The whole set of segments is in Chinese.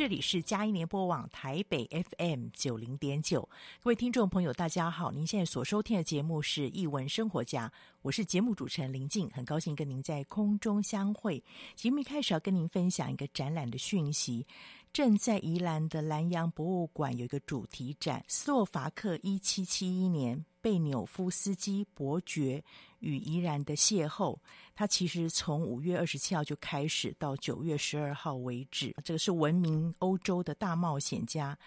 这里是嘉音联播网台北 FM 九零点九，各位听众朋友，大家好！您现在所收听的节目是《译文生活家》，我是节目主持人林静，很高兴跟您在空中相会。节目一开始要跟您分享一个展览的讯息，正在宜兰的兰阳博物馆有一个主题展——斯洛伐克一七七一年。贝纽夫斯基伯爵与宜兰的邂逅，他其实从五月二十七号就开始，到九月十二号为止。这个是闻名欧洲的大冒险家。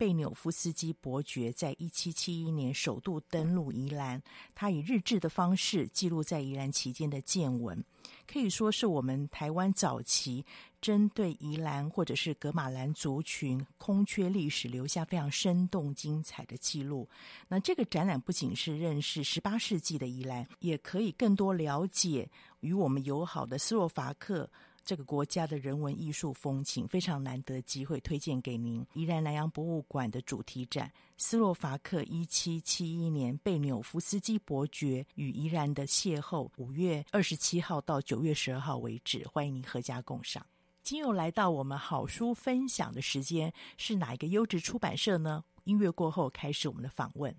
贝纽夫斯基伯爵在一七七一年首度登陆宜兰，他以日志的方式记录在宜兰期间的见闻，可以说是我们台湾早期针对宜兰或者是格玛兰族群空缺历史留下非常生动精彩的记录。那这个展览不仅是认识十八世纪的宜兰，也可以更多了解与我们友好的斯洛伐克。这个国家的人文艺术风情非常难得机会，推荐给您。宜兰南洋博物馆的主题展《斯洛伐克一七七一年贝纽夫斯基伯爵与宜兰的邂逅》，五月二十七号到九月十二号为止，欢迎您阖家共赏。今又来到我们好书分享的时间，是哪一个优质出版社呢？音乐过后开始我们的访问。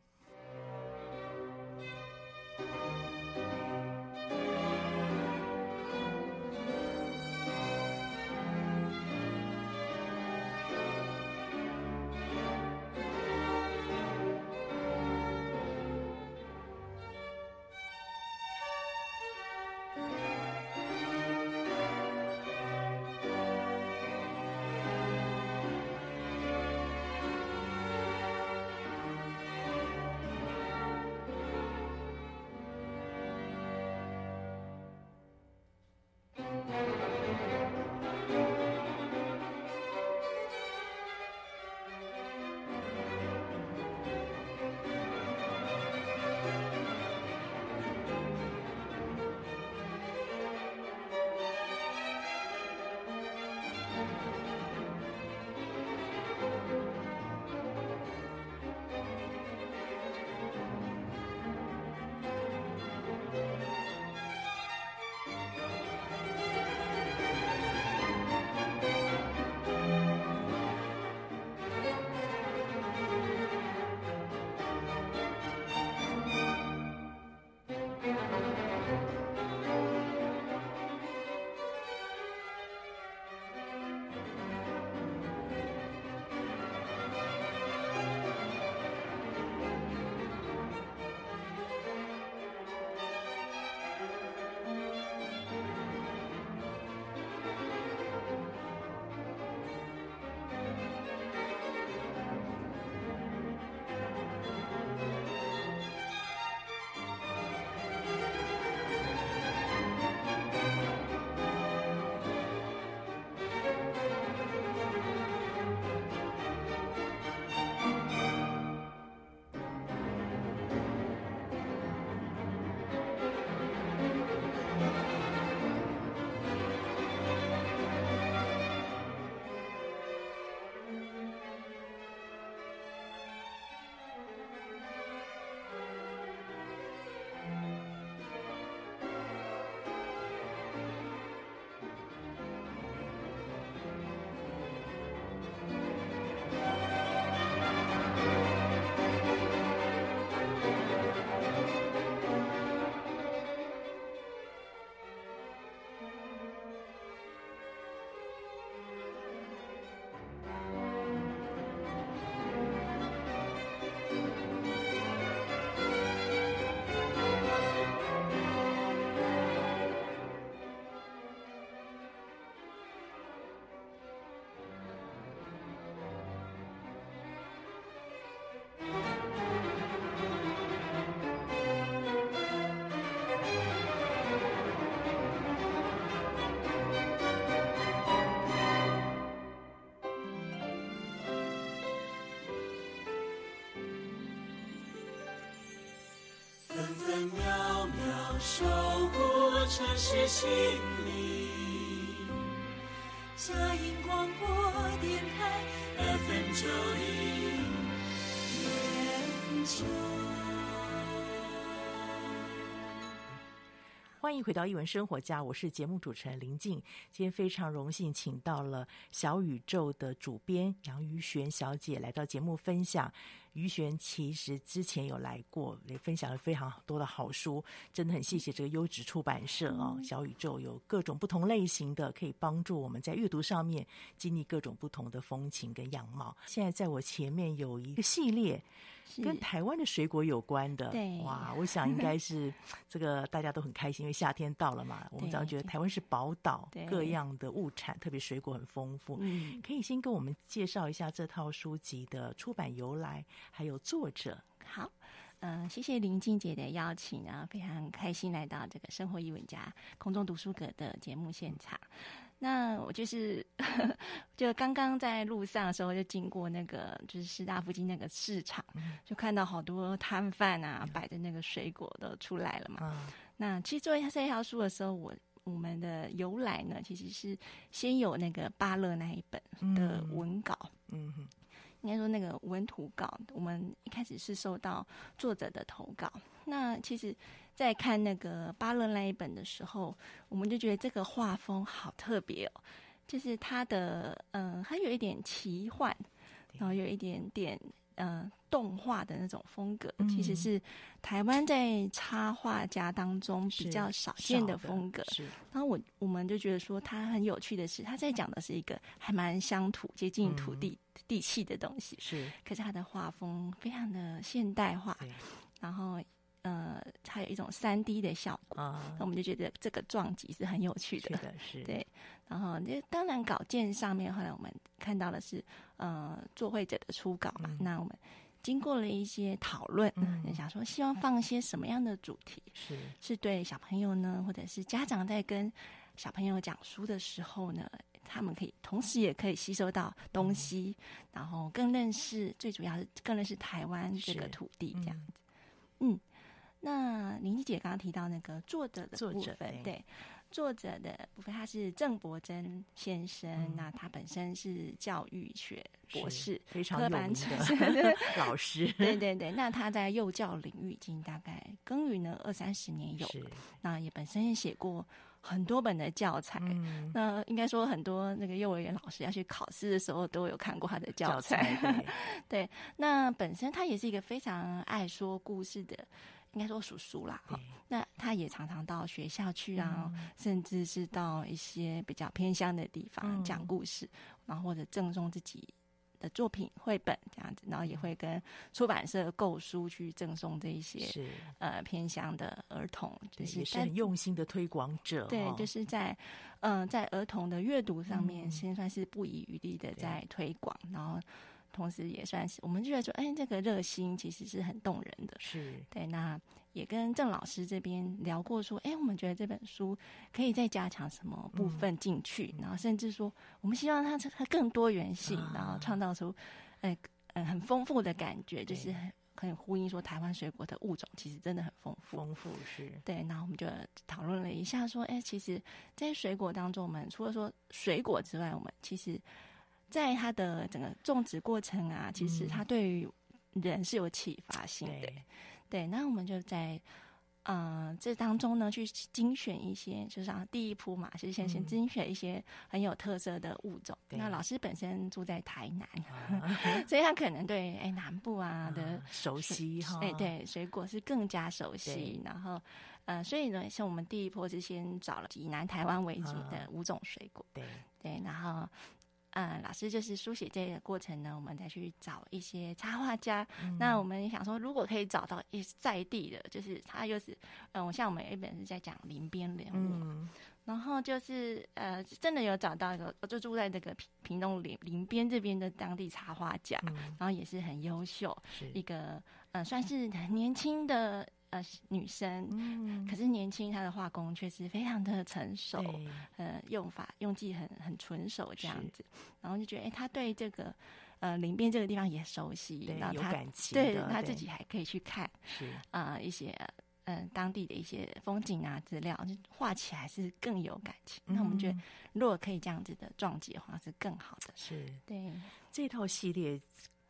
是心灵，佳音广播电台 FM 九零。欢迎回到一文生活家，我是节目主持人林静。今天非常荣幸请到了小宇宙的主编杨于璇小姐来到节目分享。于璇其实之前有来过，也分享了非常多的好书，真的很谢谢这个优质出版社哦。嗯、小宇宙有各种不同类型的，可以帮助我们在阅读上面经历各种不同的风情跟样貌。现在在我前面有一个系列。跟台湾的水果有关的，对哇，我想应该 是这个大家都很开心，因为夏天到了嘛。我们早上觉得台湾是宝岛，各样的物产，特别水果很丰富。嗯，可以先跟我们介绍一下这套书籍的出版由来，还有作者。好，嗯、呃，谢谢林静姐的邀请啊，非常开心来到这个生活艺文家空中读书阁的节目现场。那我就是，就刚刚在路上的时候，就经过那个就是师大附近那个市场，就看到好多摊贩啊，摆的那个水果都出来了嘛。那其实做这条书的时候，我我们的由来呢，其实是先有那个芭乐那一本的文稿，嗯哼，应该说那个文图稿，我们一开始是收到作者的投稿，那其实。在看那个巴勒那一本的时候，我们就觉得这个画风好特别哦，就是它的嗯，它有一点奇幻，然后有一点点嗯动画的那种风格，嗯、其实是台湾在插画家当中比较少见的风格。是，然后我我们就觉得说，它很有趣的是，他在讲的是一个还蛮乡土、接近土地、嗯、地气的东西。是，可是他的画风非常的现代化，然后。呃，还有一种三 D 的效果，那、uh, 我们就觉得这个撞击是很有趣的，是的，是。对，然后那当然稿件上面，后来我们看到的是呃作会者的初稿嘛，嗯、那我们经过了一些讨论，嗯，想说希望放一些什么样的主题，是。是对小朋友呢，或者是家长在跟小朋友讲书的时候呢，他们可以同时也可以吸收到东西，嗯、然后更认识，最主要是更认识台湾这个土地这样子，嗯。嗯那林静姐刚刚提到那个作者的部分，作者对，对作者的部分，他是郑伯珍先生，嗯、那他本身是教育学博士，非常有名的 老师。对对对，那他在幼教领域已经大概耕耘了二三十年有了，那也本身也写过很多本的教材。嗯、那应该说很多那个幼儿园老师要去考试的时候都有看过他的教材。教材对，对，那本身他也是一个非常爱说故事的。应该说叔叔啦，哈，那他也常常到学校去啊，嗯、甚至是到一些比较偏乡的地方讲故事，嗯、然后或者赠送自己的作品绘本这样子，然后也会跟出版社购书去赠送这一些是。呃偏乡的儿童，就是也是很用心的推广者。对，就是在嗯、呃、在儿童的阅读上面，先算是不遗余力的在推广，嗯、然后。同时也算是，我们觉得说，哎，这个热心其实是很动人的。是对，那也跟郑老师这边聊过，说，哎，我们觉得这本书可以再加强什么部分进去，嗯、然后甚至说，我们希望它它更多元性，啊、然后创造出，哎，嗯，很丰富的感觉，就是很可以呼应说，台湾水果的物种其实真的很丰富。丰富是。对，然后我们就讨论了一下，说，哎，其实，在水果当中，我们除了说水果之外，我们其实。在它的整个种植过程啊，其实它对于人是有启发性的。嗯、对，那我们就在呃这当中呢，去精选一些，就是啊第一铺嘛，是先先精选一些很有特色的物种。嗯、那老师本身住在台南，对 所以他可能对哎南部啊的、嗯、熟悉哈，哎对水果是更加熟悉。然后呃，所以呢，像我们第一波是先找了以南台湾为主的五种水果。对对，然后。嗯，老师就是书写这个过程呢，我们再去找一些插画家。嗯、那我们也想说，如果可以找到一在地的，就是他又是嗯，像我们有一本是在讲林边人物，嗯、然后就是呃，真的有找到一个，就住在这个屏屏东林林边这边的当地插画家，嗯、然后也是很优秀，一个呃，算是很年轻的。呃，女生，嗯、可是年轻，她的画工却是非常的成熟，对呃，用法用技很很纯熟这样子，然后就觉得，哎、欸，她对这个呃林边这个地方也熟悉，对然后她对她自己还可以去看，是。啊、呃、一些嗯、呃、当地的一些风景啊资料，就画起来是更有感情。那、嗯、我们觉得，如果可以这样子的撞击的话，是更好的。是。对。这套系列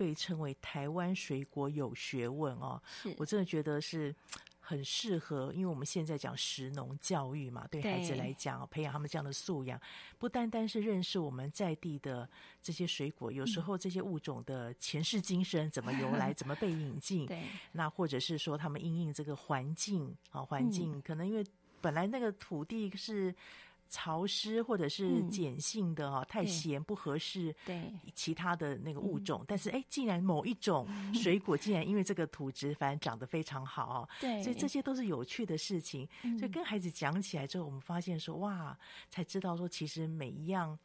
被称为台湾水果有学问哦，我真的觉得是。很适合，因为我们现在讲食农教育嘛，对孩子来讲，培养他们这样的素养，不单单是认识我们在地的这些水果，有时候这些物种的前世今生怎么由来，怎么被引进，对，那或者是说他们因应这个环境啊，环境、嗯、可能因为本来那个土地是。潮湿或者是碱性的哈、嗯，太咸不合适。对其他的那个物种，但是哎，竟然某一种 水果竟然因为这个土质，反而长得非常好。对，所以这些都是有趣的事情。所以跟孩子讲起来之后，我们发现说哇，才知道说其实每一样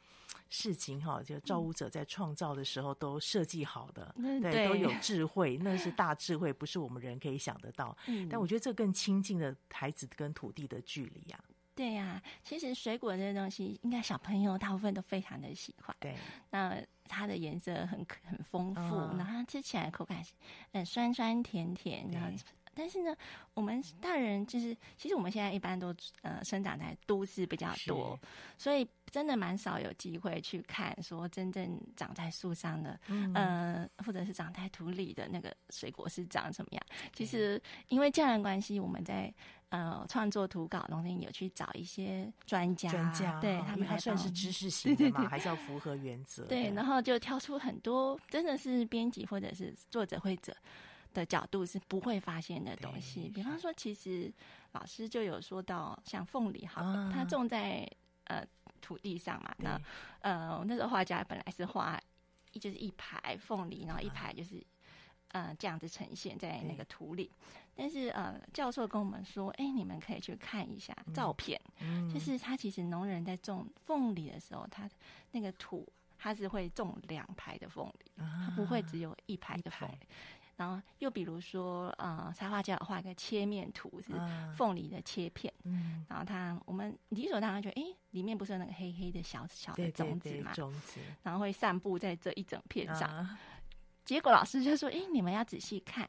事情哈，就造物者在创造的时候都设计好的，对，都有智慧，那是大智慧，不是我们人可以想得到。嗯但我觉得这更亲近了孩子跟土地的距离呀。对呀、啊，其实水果这些东西，应该小朋友大部分都非常的喜欢。对，那它的颜色很很丰富，嗯、然后它吃起来口感是嗯酸酸甜甜。然后，但是呢，我们大人就是，其实我们现在一般都呃生长在都市比较多，所以真的蛮少有机会去看说真正长在树上的，嗯，呃，或者是长在土里的那个水果是长什么样。其实因为这样的关系，我们在。呃，创作图稿中间有去找一些专家，专家对他们还算是知识型的嘛，还是要符合原则。对，然后就挑出很多真的是编辑或者是作者会者的角度是不会发现的东西。比方说，其实老师就有说到，像凤梨好，它种在呃土地上嘛。那呃，那时候画家本来是画一就是一排凤梨，然后一排就是。呃，这样子呈现在那个土里，但是呃，教授跟我们说，哎，你们可以去看一下照片，嗯，就是他其实农人在种凤梨的时候，他那个土他是会种两排的凤梨，他不会只有一排的凤梨。然后又比如说，呃，插画家画一个切面图，是凤梨的切片，嗯，然后他我们理所当然觉得，哎，里面不是有那个黑黑的小小的种子嘛，种子，然后会散布在这一整片上。结果老师就说：“哎，你们要仔细看，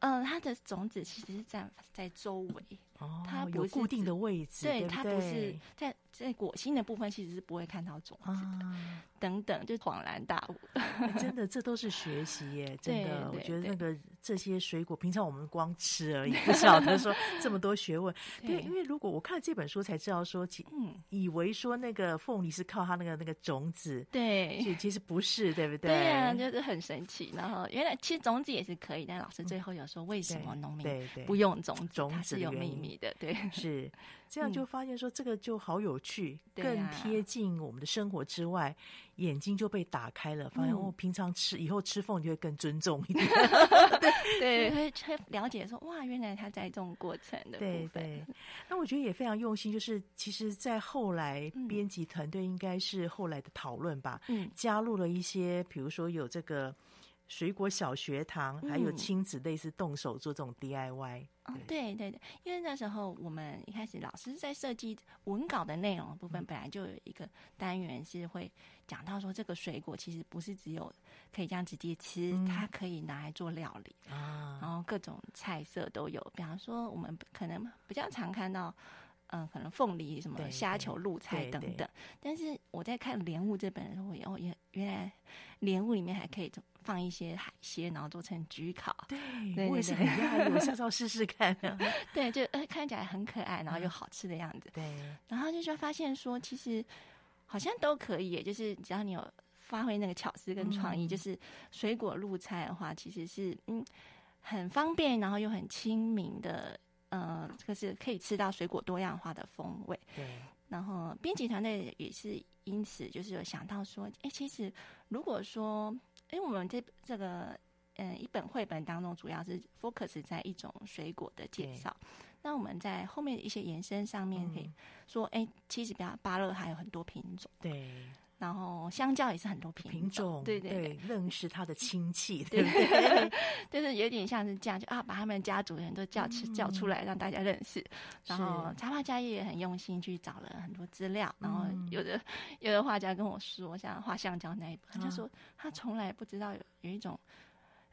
嗯、呃，它的种子其实是在在周围，哦，它不是有固定的位置，对，对，对，它不是在在果心的部分，其实是不会看到种子的。嗯”等等，就恍然大悟。欸、真的，这都是学习耶！真的，我觉得那个这些水果，平常我们光吃而已，不晓得说这么多学问。对，因为如果我看了这本书，才知道说，其嗯，以为说那个凤梨是靠它那个那个种子，对，其实其实不是，对不对？对呀、啊，就是很神奇。然后原来其实种子也是可以，但老师最后有说，为什么农民不用种子？种子是有秘密的，对，是这样就发现说这个就好有趣，嗯、更贴近我们的生活之外。眼睛就被打开了，发现、嗯、哦，平常吃以后吃凤就会更尊重一点，对，会会了解说哇，原来他在这种过程的部分。对对，那我觉得也非常用心，就是其实，在后来编辑团队应该是后来的讨论吧，嗯，加入了一些，比如说有这个。水果小学堂，还有亲子类似动手做这种 DIY。嗯，对对对，因为那时候我们一开始老师在设计文稿的内容的部分，本来就有一个单元是会讲到说，这个水果其实不是只有可以这样直接吃，嗯，它可以拿来做料理啊，然后各种菜色都有。比方说，我们可能比较常看到。嗯，可能凤梨什么虾球、露菜等等。但是我在看《莲雾》这本的时候，哦，原原来莲雾里面还可以放一些海鲜，然后做成焗烤。对，我也是很讶异，我 下次要试试看。对，就呃看起来很可爱，然后又好吃的样子。对，然后就说发现说，其实好像都可以，就是只要你有发挥那个巧思跟创意，嗯，就是水果露菜的话，其实是嗯很方便，然后又很亲民的。呃，这个是可以吃到水果多样化的风味。对。然后编辑团队也是因此就是有想到说，哎，其实如果说，哎，我们这这个嗯、呃、一本绘本当中主要是 focus 在一种水果的介绍，那我们在后面的一些延伸上面可以说，哎、嗯，其实比较芭乐还有很多品种。对。然后香蕉也是很多品种，品种对对对，认识它的亲戚，对对对，就是有点像是这样，就啊，把他们家族人都叫出、嗯、叫出来，让大家认识。然后插画家也很用心去找了很多资料，然后有的有的画家跟我说，像画香蕉那一本，他就说他从来不知道有有一种。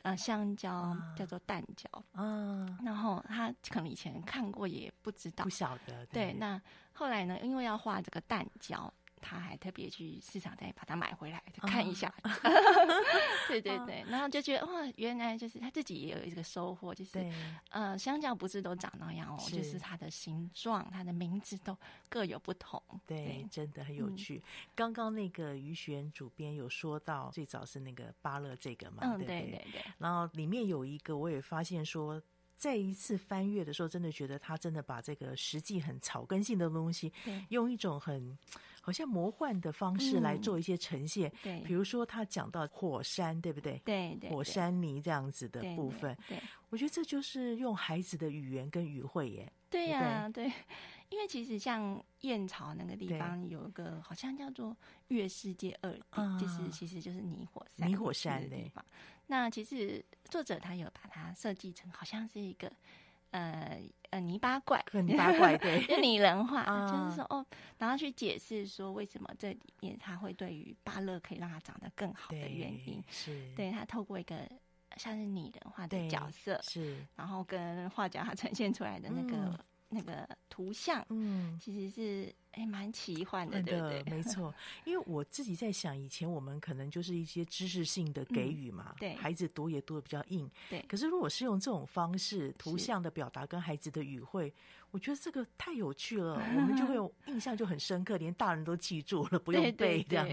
呃香蕉，啊叫做蛋蕉。啊，然后他可能以前看过也不知道不，晓得。对。那后来呢，因为要画这个蛋蕉。他还特别去市场再把它买回来看一下，对对对，然后就觉得哇，原来就是他自己也有一个收获，就是呃，香蕉不是都长那样哦，就是它的形状、它的名字都各有不同，对，真的很有趣。刚刚那个于璇主编有说到，最早是那个芭乐这个嘛，嗯，对对对，然后里面有一个，我也发现说。再一次翻阅的时候，真的觉得他真的把这个实际很草根性的东西，用一种很好像魔幻的方式来做一些呈现。嗯、对，比如说他讲到火山，对不对？对对，火山泥这样子的部分。对，对对，我觉得这就是用孩子的语言跟语汇耶。对呀、啊，对，因为其实像燕巢那个地方有一个好像叫做月世界二就是其实就是泥火山，泥火山的地方。那其实作者他有把它设计成好像是一个呃呃泥巴怪，泥巴怪对，就拟人化，嗯、就是说哦，然后去解释说为什么这里面他会对于芭乐可以让它长得更好的原因，是对他透过一个像是拟人化的角色，是，然后跟画家他 呈现出来的那个。嗯那个图像，嗯，其实是哎蛮奇幻的，对对，没错。因为我自己在想，以前我们可能就是一些知识性的给予嘛，对，孩子读也读的比较硬，对。可是如果是用这种方式，图像的表达跟孩子的语汇，我觉得这个太有趣了，我们就会有印象就很深刻，连大人都记住了，不用背这样。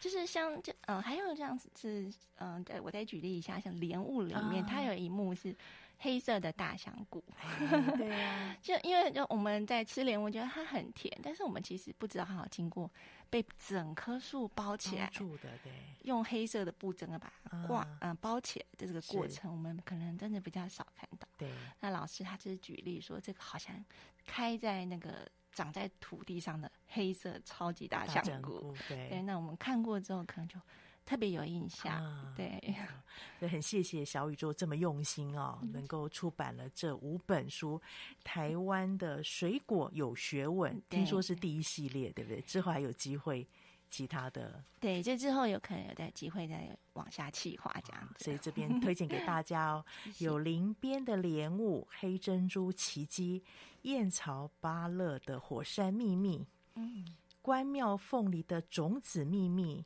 就是像这，嗯，还有这样子是，嗯，对，我再举例一下，像《莲雾》里面，它有一幕是。黑色的大香菇，对啊，就因为就我们在吃莲，我觉得它很甜，但是我们其实不知道它有经过被整棵树包起来住的，对，用黑色的布整个把它挂嗯。包起来的这个过程，我们可能真的比较少看到。对，那老师他就是举例说，这个好像开在那个长在土地上的黑色超级大香菇，对，对，那我们看过之后，可能就。特别有印象，啊、对，所以很谢谢小宇宙这么用心哦，嗯、能够出版了这五本书。台湾的水果有学问，对听说是第一系列，对不对？之后还有机会其他的，对，这之后有可能有的机会再往下企划这样子。所以这边推荐给大家哦，有林边的莲雾、黑珍珠奇迹、燕巢芭乐的火山秘密，嗯，关庙凤梨的种子秘密。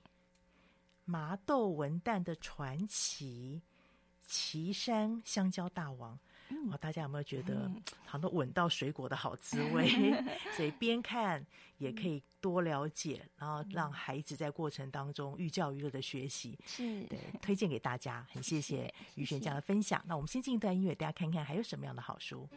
麻豆文旦的传奇，岐山香蕉大王，哇、嗯！大家有没有觉得好像闻到水果的好滋味？嗯、所以边看也可以多了解，然后让孩子在过程当中寓教于乐的学习。是对，推荐给大家。很谢谢于璇这样的分享。那我们先进一段音乐，大家看看还有什么样的好书。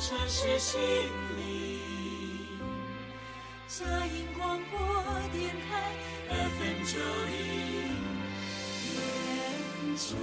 城市心灵。佳音广播电台 FM 九零九。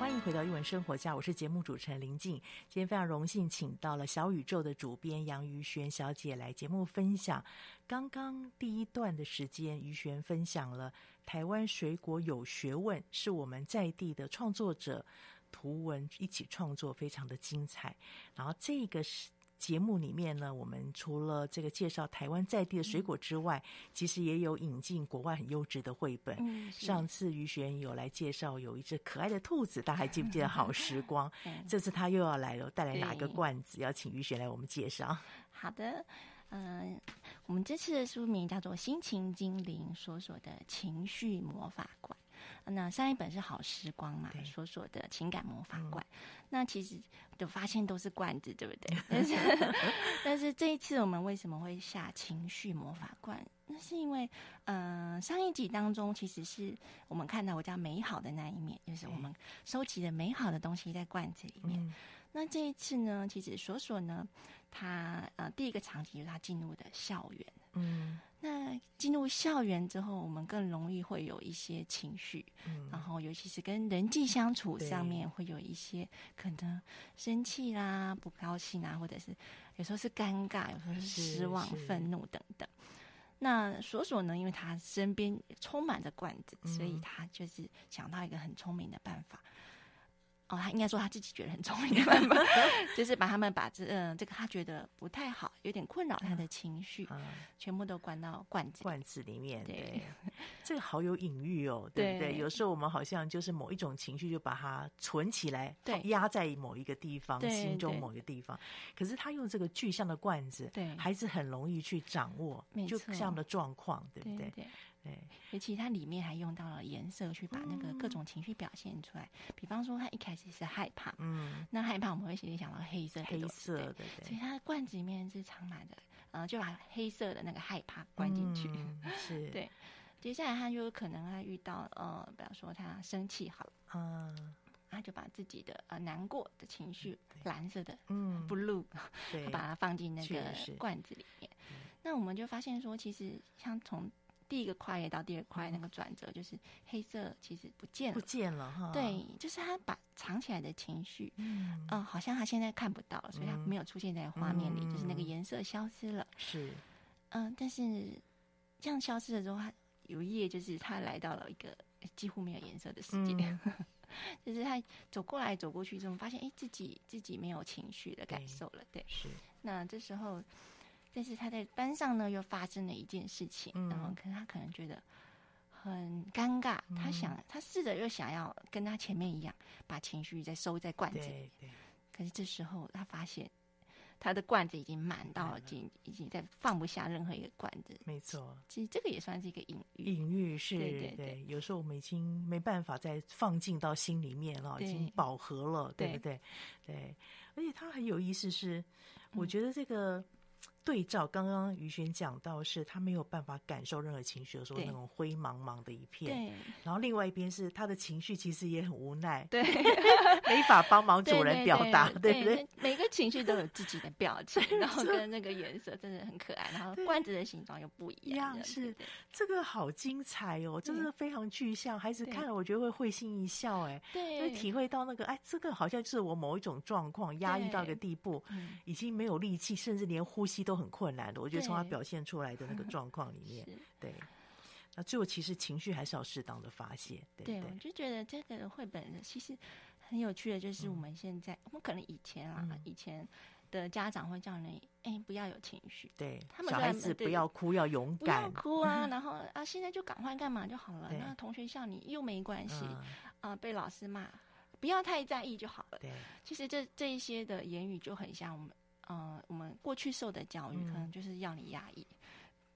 欢迎回到《艺文生活家》，我是节目主持人林静。今天非常荣幸，请到了小宇宙的主编杨于璇小姐来节目分享。刚刚第一段的时间，于璇分享了台湾水果有学问，是我们在地的创作者图文一起创作，非常的精彩。然后这个是。节目里面呢，我们除了这个介绍台湾在地的水果之外，嗯、其实也有引进国外很优质的绘本。嗯、上次于璇有来介绍有一只可爱的兔子，大家还记不记得？好时光。嗯、这次他又要来了，带来哪个罐子？要请于璇来我们介绍。好的，嗯、呃，我们这次的书名叫做《心情精灵说说的情绪魔法罐》。那上一本是好时光嘛，所说的情感魔法罐。嗯、那其实就发现都是罐子，对不对？但是但是这一次我们为什么会下情绪魔法罐？那是因为，嗯、呃，上一集当中其实是我们看到我叫美好的那一面，就是我们收集的美好的东西在罐子里面。嗯、那这一次呢，其实索索呢，他呃第一个场景就是他进入的校园。嗯。那进入校园之后，我们更容易会有一些情绪，嗯、然后尤其是跟人际相处上面，会有一些可能生气啦、不高兴啊，或者是有时候是尴尬，有时候是失望、愤怒等等。那索索呢，因为他身边充满着罐子，嗯、所以他就是想到一个很聪明的办法。哦，他应该说他自己觉得很聪明的 就是把他们把这嗯、呃、这个他觉得不太好，有点困扰他的情绪，嗯、全部都关到罐子罐子里面。对，对这个好有隐喻哦，对不对？对有时候我们好像就是某一种情绪，就把它存起来，对，压在某一个地方，心中某一个地方。可是他用这个具象的罐子，对，还是很容易去掌握，就这样的状况，对不对？对对。对，尤其它里面还用到了颜色去把那个各种情绪表现出来。嗯、比方说，它一开始是害怕，嗯，那害怕我们会直接想到黑色，黑色的，对，所以它的罐子里面是藏满的，呃，就把黑色的那个害怕关进去，嗯、是。对。接下来他就可能他遇到呃，比方说他生气好了，嗯，他就把自己的呃难过的情绪，对。蓝色的，嗯，blue，对，把它放进那个罐子里面。那我们就发现说，其实像从第一个跨越到第二块那个转折，就是黑色其实不见了，不见了哈。对，就是他把藏起来的情绪，嗯、呃，好像他现在看不到，所以他没有出现在画面里，嗯、就是那个颜色消失了。是，嗯、呃，但是这样消失了之后，他有一页就是他来到了一个几乎没有颜色的世界，嗯、就是他走过来走过去之后，发现哎，自己自己没有情绪的感受了。对，对是。那这时候。但是他在班上呢，又发生了一件事情，嗯、然后可能他可能觉得很尴尬，嗯、他想他试着又想要跟他前面一样，把情绪再收在罐子里。对对。可是这时候他发现，他的罐子已经满到，已经已经在放不下任何一个罐子。没错，其实这个也算是一个隐喻。隐喻是，对对对。有时候我们已经没办法再放进到心里面了，已经饱和了，对不对？对，对。而且他很有意思是，是我觉得这个。嗯对照刚刚于璇讲到，是他没有办法感受任何情绪的时候，那种灰茫茫的一片。对。然后另外一边是他的情绪其实也很无奈，对，没法帮忙主人表达，对不对？每个情绪都有自己的表情，然后跟那个颜色真的很可爱，然后罐子的形状又不一样。是这个好精彩哦，真的非常具象，孩子看了我觉得会会心一笑，哎，对，会体会到那个哎，这个好像是我某一种状况压抑到一个地步，已经没有力气，甚至连呼吸都。都很困难的，我觉得从他表现出来的那个 状况里面，对，对，那最后其实情绪还是要适当的发泄。对，对，对，我就觉得这个绘本其实很有趣的，就是我们现在，嗯、我们可能以前啊，嗯、以前的家长会叫你，哎、欸，不要有情绪，对，他们小孩子不要哭，要勇敢，不要哭啊，然后啊，现在就赶快干嘛就好了。那同学笑你又没关系，啊、被老师骂，不要太在意就好了。对，其实这这一些的言语就很像我们。呃，我们过去受的教育可能就是要你压抑，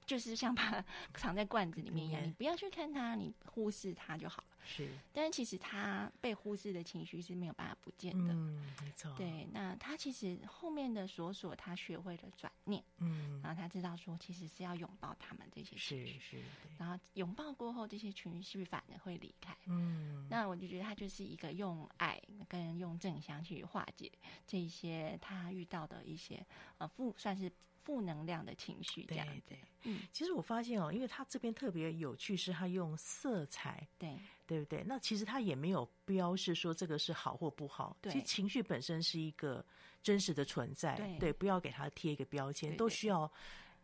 就是像把它 藏在罐子里面一样，嗯、你不要去看它，你忽视它就好了。是，但是其实他被忽视的情绪是没有办法不见的。嗯，没错。对，那他其实后面的索索，他学会了转念。嗯，然后他知道说，其实是要拥抱他们这些情绪。是是。然后拥抱过后，这些情绪反而会离开。嗯，那我就觉得他就是一个用爱跟用正向去化解这些他遇到的一些呃负算是。负能量的情绪，这样。对。对，嗯，其实我发现哦，因为他这边特别有趣，是他用色彩，对。对不对？那其实他也没有标示说这个是好或不好，对，其实情绪本身是一个真实的存在，对，对，不要给他贴一个标签，都需要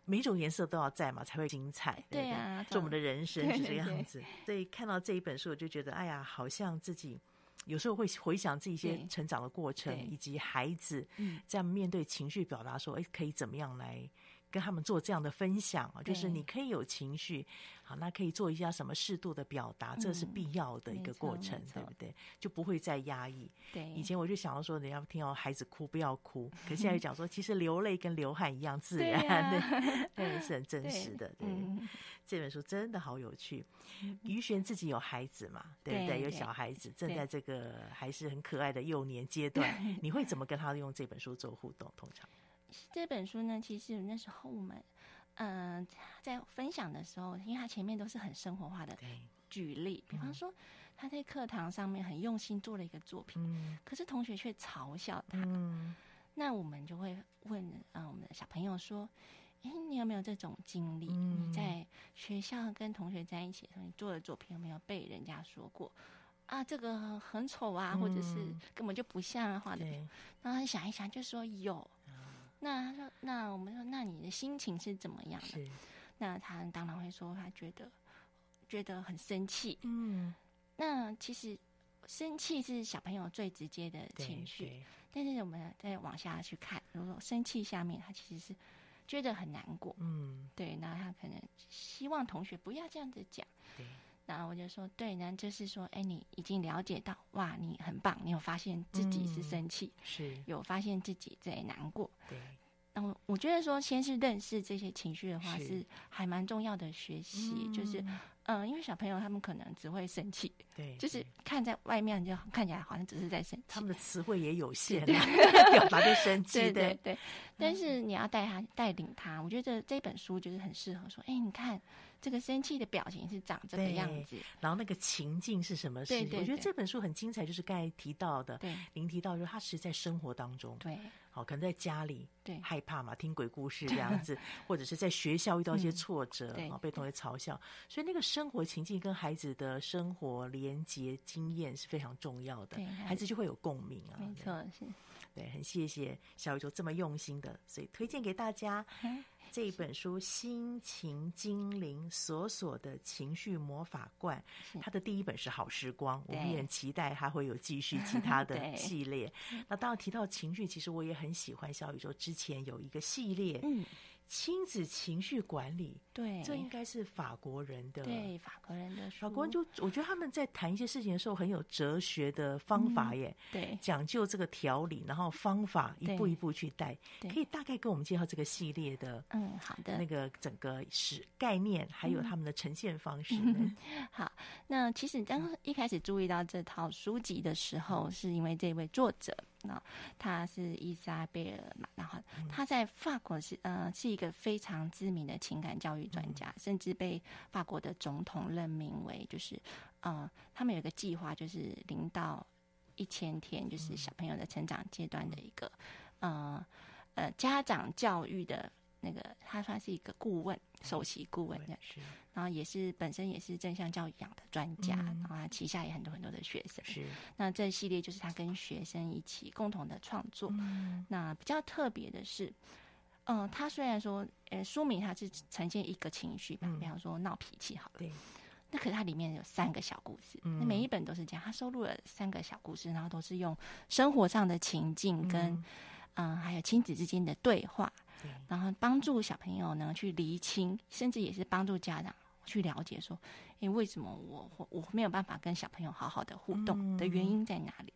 每种颜色都要在嘛，才会精彩，对，对？啊，就我们的人生是这个样子。对。对对，所以看到这一本书，我就觉得，哎呀，好像自己。有时候会回想自己一些成长的过程，以及孩子这样面对情绪表达，说，哎，可以怎么样来跟他们做这样的分享啊？就是你可以有情绪，好，那可以做一下什么适度的表达，这是必要的一个过程，对不对？就不会再压抑。对，以前我就想要说，人家听到孩子哭不要哭，可现在讲说，其实流泪跟流汗一样自然，对，对，是很真实的。对，这本书真的好有趣。于璇自己有孩子嘛，对不对？有小孩子正在这个还是很可爱的幼年阶段，你会怎么跟他用这本书做互动？通常这本书呢，其实那时候我们嗯、呃、在分享的时候，因为他前面都是很生活化的举例，比方说他在课堂上面很用心做了一个作品，嗯、可是同学却嘲笑他，嗯、那我们就会问啊、呃、我们的小朋友说。哎，你有没有这种经历？嗯、你在学校跟同学在一起的时候，你做的作品有没有被人家说过啊？这个很丑啊，嗯、或者是根本就不像画的。对然后他想一想，就说有。嗯、那他说，那我们说，那你的心情是怎么样的？那他当然会说，他觉得觉得很生气。嗯，那其实生气是小朋友最直接的情绪，但是我们再往下去看，如果生气下面，他其实是。觉得很难过，嗯，对，那他可能希望同学不要这样子讲，对，然后我就说，对，那就是说，哎，你已经了解到，哇，你很棒，你有发现自己是生气，嗯、是有发现自己在难过，对，那我我觉得说，先是认识这些情绪的话，是还蛮重要的学习，是就是。嗯，因为小朋友他们可能只会生气，对，就是看在外面就看起来好像只是在生气，他们的词汇也有限，对表达就生气，对对对。但是你要带他带领他，我觉得这本书就是很适合说，哎，你看这个生气的表情是长这个样子，然后那个情境是什么事？对，我觉得这本书很精彩，就是刚才提到的，对，您提到就是他实在生活当中，对。好，可能在家里对害怕嘛，听鬼故事这样子，或者是在学校遇到一些挫折，啊、嗯，被同学嘲笑，所以那个生活情境跟孩子的生活连结经验是非常重要的，对孩子就会有共鸣啊。没错，是，对，很谢谢小宇宙这么用心的，所以推荐给大家。嗯这一本书《心情精灵所锁的情绪魔法罐》，它的第一本是好时光，我们也很期待它会有继续其他的 系列。那当然提到情绪，其实我也很喜欢小宇宙之前有一个系列。嗯亲子情绪管理，对，这应该是法国人的，对，法国人的书。法国人就我觉得他们在谈一些事情的时候很有哲学的方法耶，嗯、对，讲究这个条理，然后方法一步一步去带，可以大概跟我们介绍这个系列的，嗯，好的，那个整个是概念，还有他们的呈现方式。嗯、好，那其实刚一开始注意到这套书籍的时候，是因为这位作者。那他是伊莎贝尔嘛，然后他在法国是呃是一个非常知名的情感教育专家，嗯、甚至被法国的总统任命为就是呃他们有一个计划，就是零到一千天，就是小朋友的成长阶段的一个呃呃家长教育的。那个他算是一个顾问，首席顾问的，是然后也是本身也是正向教育养的专家，嗯、然后他旗下也很多很多的学生。是，那这系列就是他跟学生一起共同的创作。嗯、那比较特别的是，嗯、呃，他虽然说，呃，书名他是呈现一个情绪吧，嗯、比方说闹脾气好了，对，那可是它里面有三个小故事，嗯、那每一本都是这样，他收录了三个小故事，然后都是用生活上的情境跟，嗯，呃、还有亲子之间的对话。然后帮助小朋友呢去厘清，甚至也是帮助家长去了解说，诶，为什么我我没有办法跟小朋友好好的互动的原因在哪里？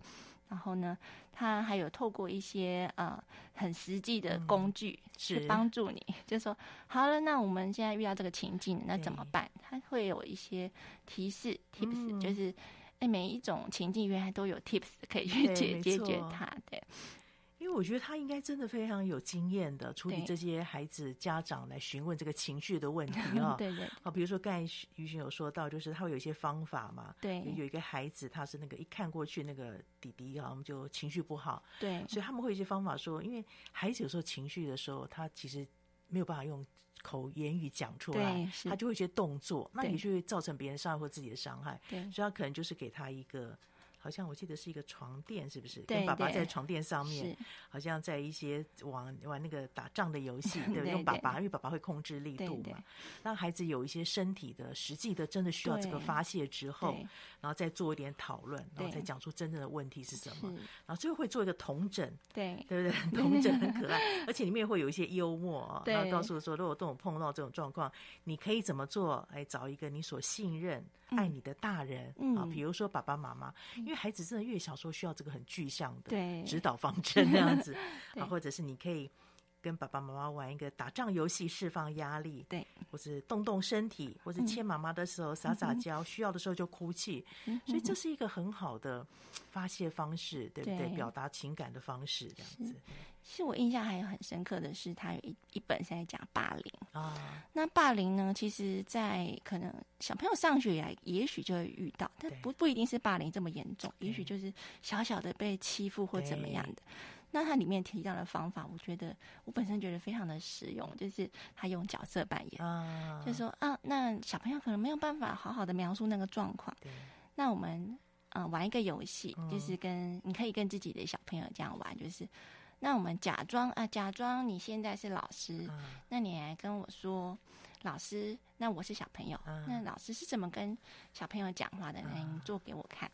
然后呢，他还有透过一些呃很实际的工具去帮助你，嗯、就说好了，那我们现在遇到这个情境，那怎么办？他会有一些提示 tips，、嗯、就是哎每一种情境原来都有 tips 可以去解解决它，对。因为我觉得他应该真的非常有经验的处理这些孩子家长来询问这个情绪的问题啊。对对。好，比如说刚才于寻有说到，就是他会有一些方法嘛。对。有一个孩子，他是那个一看过去那个弟弟啊，我们就情绪不好。对。所以他们会有一些方法说，因为孩子有时候情绪的时候，他其实没有办法用口言语讲出来，他就会一些动作，那也就会造成别人伤害或自己的伤害。对。所以他可能就是给他一个。好像我记得是一个床垫，是不是？跟爸爸在床垫上面，好像在一些玩玩那个打仗的游戏，对不对？用爸爸，因为爸爸会控制力度嘛，让孩子有一些身体的实际的，真的需要这个发泄之后，然后再做一点讨论，然后再讲出真正的问题是什么，然后最后会做一个统整，对对不对？统整很可爱，而且里面会有一些幽默啊，然后告诉说，如果当我碰到这种状况，你可以怎么做？哎，找一个你所信任。爱你的大人、嗯、啊，比如说爸爸妈妈，因为孩子真的越小时候需要这个很具象的指导方针这样子 啊，或者是你可以跟爸爸妈妈玩一个打仗游戏，释放压力，对，或是动动身体，或是牵妈妈的时候撒撒娇，需要的时候就哭泣，所以这是一个很好的发泄方式，对不对？表达情感的方式这样子。其实我印象还有很深刻的是，他有一一本是在讲霸凌啊。那霸凌呢，其实，在可能小朋友上学以来，也许就会遇到，但不不一定是霸凌这么严重，也许就是小小的被欺负或怎么样的。那它里面提到的方法，我觉得我本身觉得非常的实用，就是他用角色扮演啊，就说啊，那小朋友可能没有办法好好的描述那个状况，那我们呃玩一个游戏，就是跟你可以跟自己的小朋友这样玩，就是。那我们假装啊，假装你现在是老师，嗯、那你来跟我说，老师，那我是小朋友，嗯、那老师是怎么跟小朋友讲话的？那你做给我看。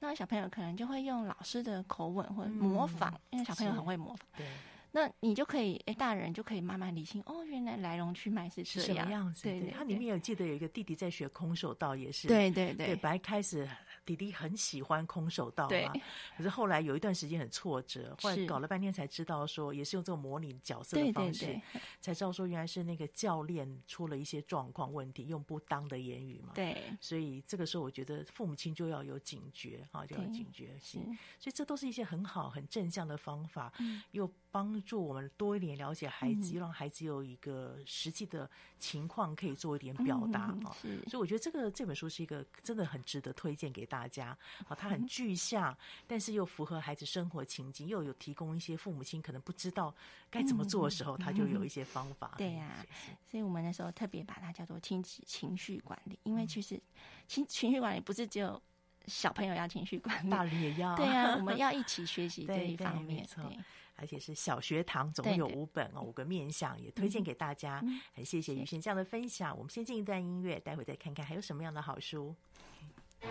嗯、那小朋友可能就会用老师的口吻或者模仿，嗯、因为小朋友很会模仿。对。那你就可以，哎、欸，大人就可以慢慢理清，哦，原来来龙去脉是这样，是什么样子？对，他里面有记得有一个弟弟在学空手道，也是。对对对。对，本来开始弟弟很喜欢空手道嘛，可是后来有一段时间很挫折，后来搞了半天才知道说，也是用这种模拟角色的方式，才知道说原来是那个教练出了一些状况问题，用不当的言语嘛。对。所以这个时候，我觉得父母亲就要有警觉啊，就要有警觉性。所以这都是一些很好、很正向的方法，嗯、又帮。助我们多一点了解孩子，让孩子有一个实际的情况可以做一点表达啊。所以我觉得这个这本书是一个真的很值得推荐给大家啊。它很具象，但是又符合孩子生活情境，又有提供一些父母亲可能不知道该怎么做的时候，他就有一些方法。对呀，所以我们那时候特别把它叫做亲子情绪管理，因为其实情情绪管理不是只有小朋友要情绪管理，大人也要。对呀，我们要一起学习这一方面。对。而且是小学堂，总共有五本哦，五个面向，也推荐给大家。很谢谢于轩这样的分享。我们先进一段音乐，待会再看看还有什么样的好书。分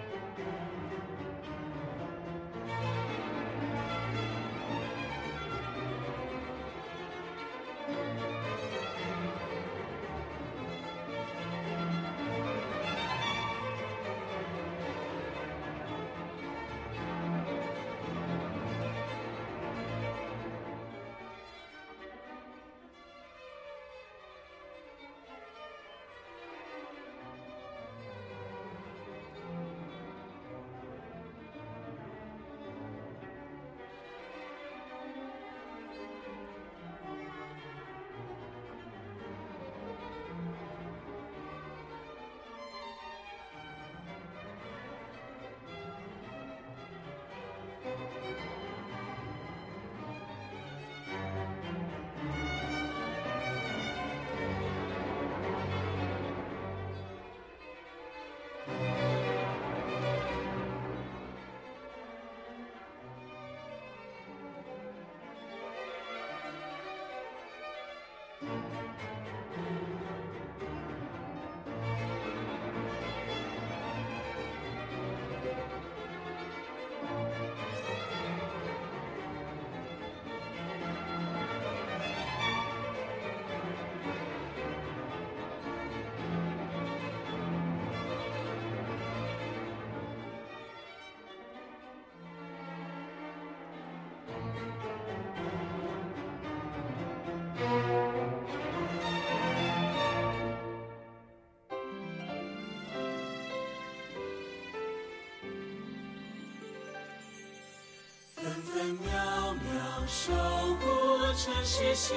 守护城市心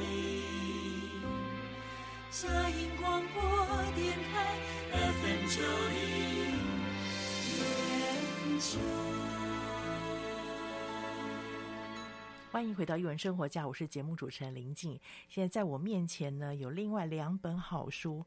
灵，佳音广播电台 FM 九零点九。欢迎回到《艺文生活家》，我是节目主持人林静。现在在我面前呢，有另外两本好书，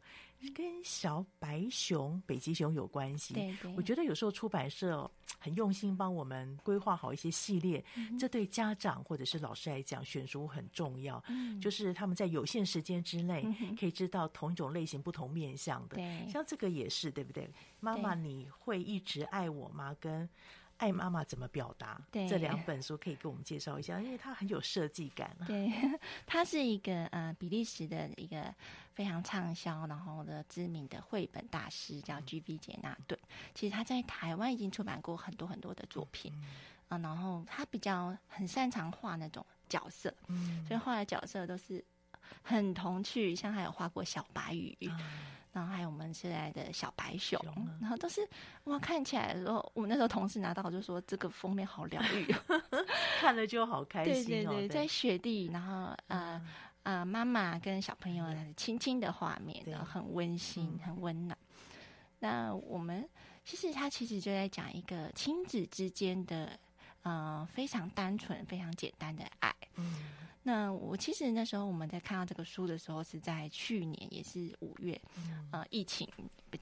跟小白熊、北极熊有关系。对对，我觉得有时候出版社很用心帮我们规划好一些系列，嗯、这对家长或者是老师来讲，选书很重要。嗯，就是他们在有限时间之内，可以知道同一种类型不同面向的。对，像这个也是，对不对？妈妈，你会一直爱我吗？跟爱妈妈怎么表达？对，这两本书可以给我们介绍一下，因为它很有设计感啊。对，它是一个呃比利时的一个非常畅销，然后的知名的绘本大师叫 G.B. 杰纳顿。其实他在台湾已经出版过很多很多的作品，嗯，啊，然后他比较很擅长画那种角色，嗯，所以画的角色都是很童趣，像他有画过小白鱼。嗯然后还有我们现在的小白熊，熊然后都是哇，看起来的时候，我们那时候同事拿到就说这个封面好疗愈，看了就好开心。对对对，在雪地，然后呃呃，妈妈跟小朋友亲亲的画面，然后很温馨，很温暖。那我们其实他其实就在讲一个亲子之间的呃非常单纯、非常简单的爱。嗯。那我其实那时候我们在看到这个书的时候，是在去年也是五月，嗯，呃，疫情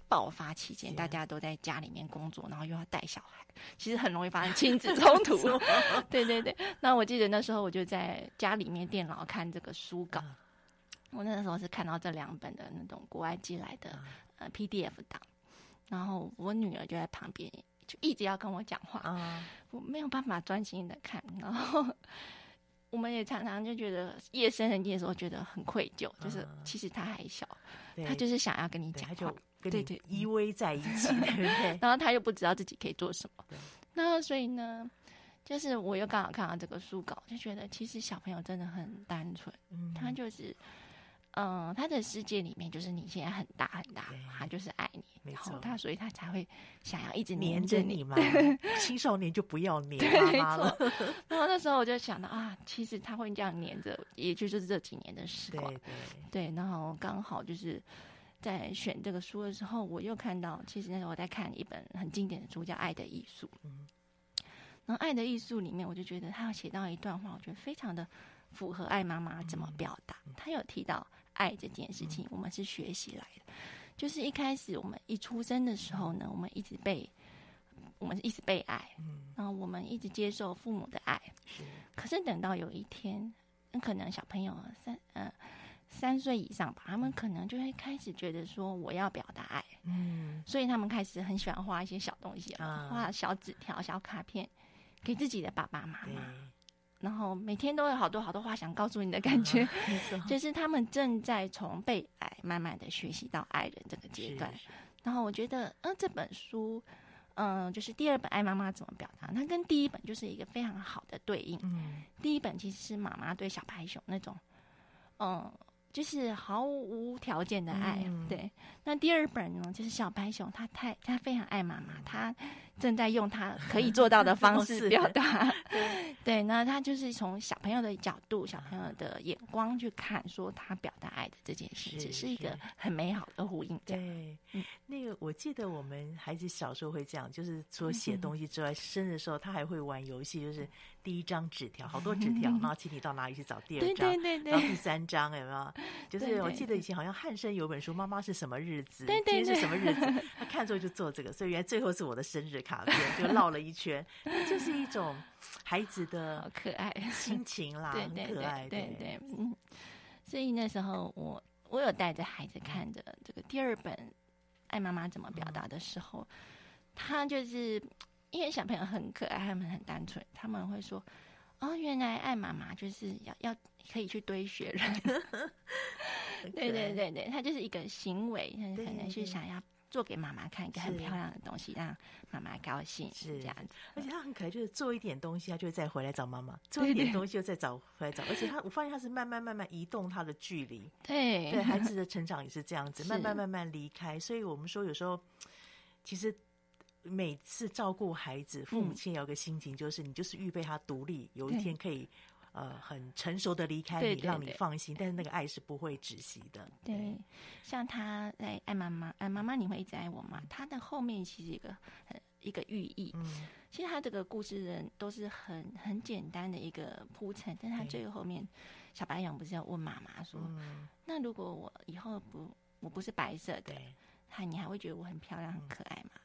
爆发期间，大家都在家里面工作，然后又要带小孩，其实很容易发生亲子冲突。对对对。那我记得那时候我就在家里面电脑看这个书稿，我那时候是看到这两本的那种国外寄来的呃 PDF 档，然后我女儿就在旁边就一直要跟我讲话，我没有办法专心的看，然后。我们也常常就觉得夜深人静的时候觉得很愧疚，嗯、就是其实他还小，他就是想要跟你讲话，就对对依偎在一起，对对 然后他又不知道自己可以做什么，那所以呢，就是我又刚好看到这个书稿，就觉得其实小朋友真的很单纯，嗯，他就是。嗯，他的世界里面就是你现在很大很大，他就是爱你，然后，他所以他才会想要一直黏着你嘛。青少年就不要黏妈妈了。然后那时候我就想到啊，其实他会这样黏着，也就是这几年的时光。对，对，对，然后刚好就是在选这个书的时候，我又看到，其实那时候我在看一本很经典的书，叫《爱的艺术》。嗯，然后《爱的艺术》里面，我就觉得他要写到一段话，我觉得非常的符合爱妈妈怎么表达。他有提到。爱这件事情，我们是学习来的。就是一开始我们一出生的时候呢，我们一直被我们一直被爱，然后我们一直接受父母的爱。可是等到有一天，可能小朋友三呃三岁以上吧，他们可能就会开始觉得说，我要表达爱。嗯，所以他们开始很喜欢画一些小东西，画小纸条、小卡片给自己的爸爸妈妈。然后每天都有好多好多话想告诉你的感觉，嗯、就是他们正在从被爱慢慢的学习到爱人这个阶段。然后我觉得，嗯、呃，这本书，嗯、呃，就是第二本《爱妈妈怎么表达》，它跟第一本就是一个非常好的对应。嗯，第一本其实是妈妈对小白熊那种，嗯、呃。就是毫无条件的爱，嗯、对。那第二本呢，就是小白熊，他太他非常爱妈妈，他正在用他可以做到的方式 表达。对，那他就是从小朋友的角度、小朋友的眼光去看，说他表达爱的这件事，只是一个很美好的呼应。对，嗯、那个我记得我们孩子小时候会这样，就是除了写东西之外，嗯、生日的时候他还会玩游戏，就是。第一张纸条，好多纸条，然后请你到哪里去找第二张，对对对，然后第三张有没有？就是我记得以前好像汉生有本书，妈妈是什么日子？对对对，今天是什么日子？他 看之后就做这个，所以原来最后是我的生日卡片，就绕了一圈，就是一种孩子的可爱心情啦，很可爱，对对，嗯。所以那时候我我有带着孩子看着这个第二本《爱妈妈怎么表达》的时候，他就是。因为小朋友很可爱，他们很单纯，他们会说：“哦，原来爱妈妈就是要要可以去堆雪人。”对对对对，他就是一个行为，他可能是想要做给妈妈看一个很漂亮的东西，让妈妈高兴，是这样子。而且他很可爱，就是做一点东西，他就会再回来找妈妈；做一点东西，就再找回来找。而且他，我发现他是慢慢慢慢移动他的距离。对对，孩子的成长也是这样子，慢慢慢慢离开。所以我们说，有时候其实。每次照顾孩子，父母亲有个心情，就是你就是预备他独立，嗯、有一天可以呃很成熟的离开你，对对对，让你放心。但是那个爱是不会止息的。对，对像他在爱妈妈，爱妈妈，你会一直爱我吗？他的后面其实一个很一个寓意。嗯，其实他这个故事人都是很很简单的一个铺陈，但他最后后面，小白羊不是要问妈妈说：“嗯、那如果我以后不我不是白色的，他你还会觉得我很漂亮、很可爱吗？”嗯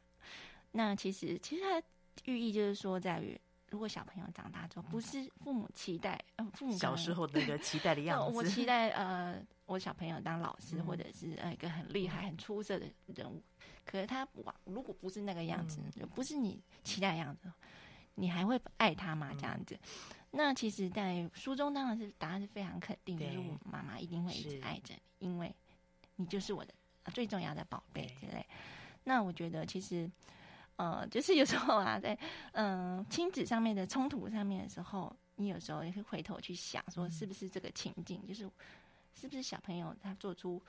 那其实，其实它寓意就是说，在于如果小朋友长大之后，不是父母期待，呃，父母小时候那个期待的 样子。我期待呃，我小朋友当老师，或者是呃一个很厉害、很出色的人物。可是他哇，如果不是那个样子，不是你期待的样子，你还会爱他吗？这样子？那其实，在书中当然是答案是非常肯定的，就是我妈妈一定会一直爱着你，因为你就是我的最重要的宝贝之类。那我觉得其实。呃，就是有时候啊，在嗯、呃、亲子上面的冲突上面的时候，你有时候也会回头去想，说是不是这个情境，嗯、就是是不是小朋友他做出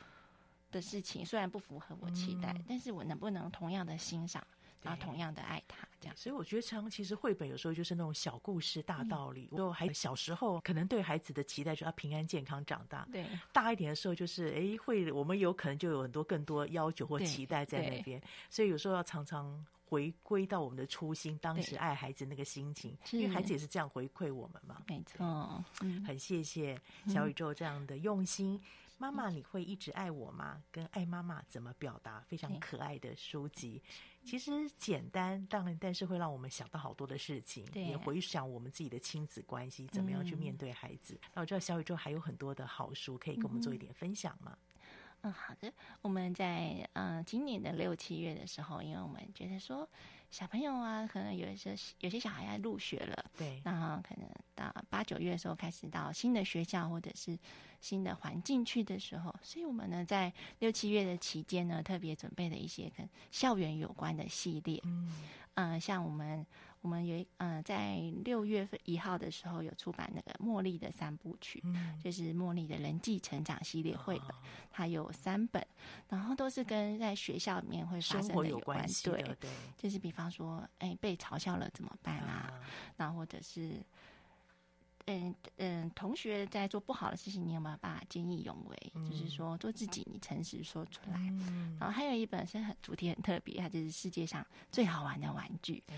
的事情虽然不符合我期待，嗯、但是我能不能同样的欣赏，然后同样的爱他？这样。所以我觉得，常其实绘本有时候就是那种小故事大道理。就、嗯、还小时候可能对孩子的期待，就要平安健康长大。对。大一点的时候，就是哎，会我们有可能就有很多更多要求或期待在那边，所以有时候要常常。回归到我们的初心，当时爱孩子那个心情，因为孩子也是这样回馈我们嘛。没错，很谢谢小宇宙这样的用心。妈妈，你会一直爱我吗？跟爱妈妈怎么表达？非常可爱的书籍，其实简单，当然，但是会让我们想到好多的事情，也回想我们自己的亲子关系，怎么样去面对孩子。那我知道小宇宙还有很多的好书，可以跟我们做一点分享吗？嗯，好的。我们在嗯、呃、今年的六七月的时候，因为我们觉得说小朋友啊，可能有一些有些小孩要入学了，对，然后可能到八九月的时候开始到新的学校或者是新的环境去的时候，所以我们呢在六七月的期间呢，特别准备了一些跟校园有关的系列，嗯，呃，像我们。我们有嗯、呃，在六月份一号的时候有出版那个茉莉的三部曲，嗯、就是茉莉的人际成长系列绘本，哦、它有三本，然后都是跟在学校里面会发生的有关，系对，对，就是比方说，哎，被嘲笑了怎么办啊？啊然后或者是嗯嗯，同学在做不好的事情，你有没有办法见义勇为？嗯、就是说做自己，你诚实说出来。嗯、然后还有一本是很主题很特别，它就是世界上最好玩的玩具。嗯、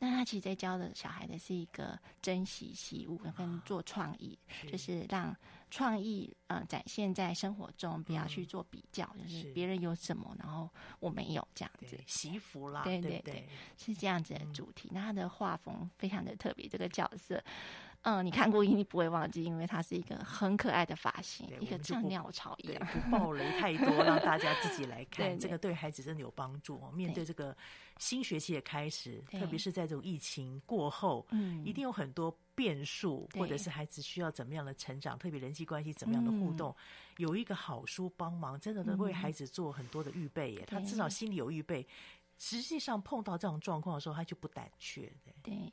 那他其实在教的小孩的是一个珍惜习物跟做创意，哦、就是让创意呃展现在生活中，不要去做比较，嗯、就是别人有什么，然后我没有这样子。习福啦，对对对，对对是这样子的主题。嗯、那他的画风非常的特别，这个角色。嗯，你看过一定不会忘记，因为它是一个很可爱的发型，一个像鸟巢一样。不暴雷太多，让大家自己来看。这个对孩子真的有帮助哦。面对这个新学期的开始，特别是在这种疫情过后，嗯，一定有很多变数，或者是孩子需要怎么样的成长，特别人际关系怎么样的互动，嗯、有一个好书帮忙，真的能为孩子做很多的预备耶。嗯、他至少心里有预备，实际上碰到这种状况的时候，他就不胆怯。对。对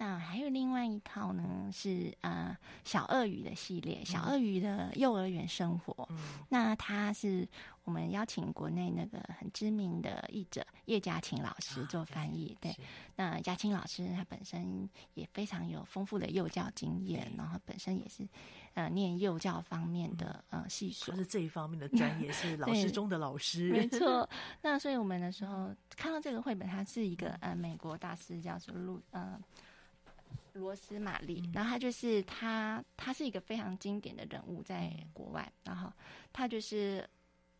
那还有另外一套呢，是呃小鳄鱼的系列，小鳄鱼的幼儿园生活。嗯、那它是我们邀请国内那个很知名的译者叶嘉琴老师做翻译。啊、对，那嘉琴老师他本身也非常有丰富的幼教经验，然后本身也是呃念幼教方面的呃系数，是这一方面的专业，是老师中的老师。没错。那所以我们的时候看到这个绘本，它是一个呃美国大师叫做路呃。罗斯玛丽，然后他就是他，他是一个非常经典的人物，在国外。然后他就是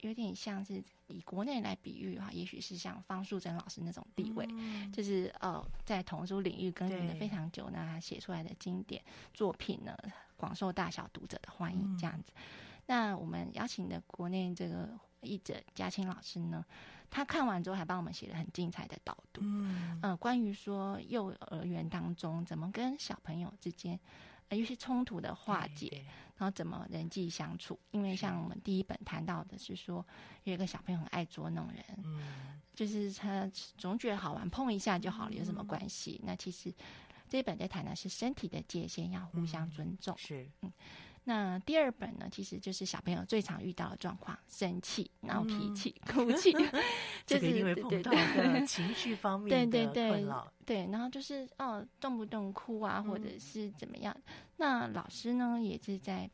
有点像是以国内来比喻的话，也许是像方素珍老师那种地位，嗯、就是呃，在童书领域耕耘的非常久，那他写出来的经典作品呢，广受大小读者的欢迎。这样子，嗯、那我们邀请的国内这个译者嘉青老师呢，他看完之后还帮我们写了很精彩的导读，嗯、呃，关于说幼儿园当中怎么跟小朋友之间，呃，有些冲突的化解，然后怎么人际相处。因为像我们第一本谈到的是说，有一个小朋友很爱捉弄人，嗯，就是他总觉得好玩，碰一下就好了，有什么关系？嗯、那其实这一本在谈的是身体的界限要互相尊重，嗯、是，嗯。那第二本呢，其实就是小朋友最常遇到的状况：生气、闹脾气、嗯、哭泣，就是因为碰到的情绪方面的困扰。对对对，对，然后就是哦，动不动哭啊，或者是怎么样。嗯、那老师呢，也是在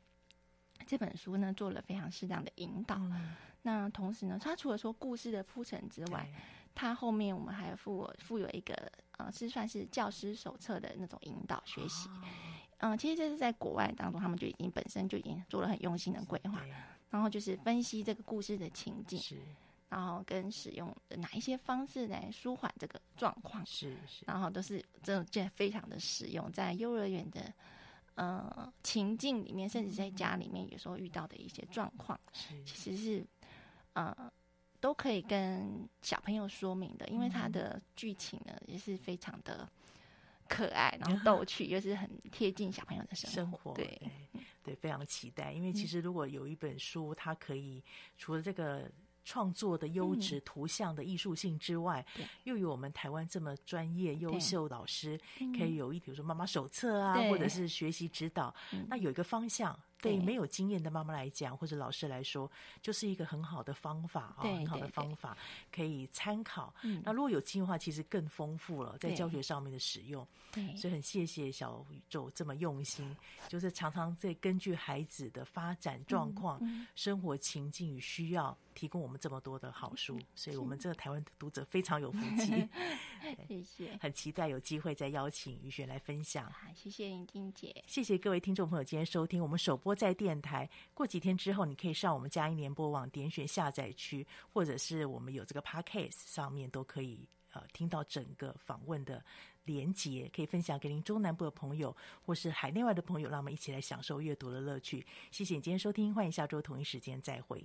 这本书呢做了非常适当的引导。嗯、那同时呢，他除了说故事的铺陈之外，他对。后面我们还附附有一个呃，是算是教师手册的那种引导学习。哦嗯，其实这是在国外当中，他们就已经本身就已经做了很用心的规划，然后就是分析这个故事的情境，是，然后跟使用哪一些方式来舒缓这个状况，是是，然后都是这种这非常的实用，在幼儿园的呃情境里面，甚至在家里面有时候遇到的一些状况，是其实是呃都可以跟小朋友说明的，因为它的剧情呢也是非常的。可爱，然后逗趣，又是很贴近小朋友的生活。对对，对，非常期待。因为其实如果有一本书，它可以除了这个创作的优质图像的艺术性之外，嗯、又有我们台湾这么专业优秀老师，可以有一比如说妈妈手册啊，或者是学习指导，嗯、那有一个方向。对没有经验的妈妈来讲，或者老师来说，就是一个很好的方法啊，很好的方法可以参考。嗯，那如果有经验的话，其实更丰富了在教学上面的使用。对，所以很谢谢小宇宙这么用心，就是常常在根据孩子的发展状况、生活情境与需要，提供我们这么多的好书。所以我们这个台湾的读者非常有福气。谢谢，很期待有机会再邀请雨璇来分享。好，谢谢林静姐，谢谢各位听众朋友今天收听我们首播在电台。过几天之后，你可以上我们嘉音联播网点选下载区，或者是我们有这个 Podcast 上面都可以呃听到整个访问的连结，可以分享给您中南部的朋友或是海内外的朋友，让我们一起来享受阅读的乐趣。谢谢你今天收听，欢迎下周同一时间再会。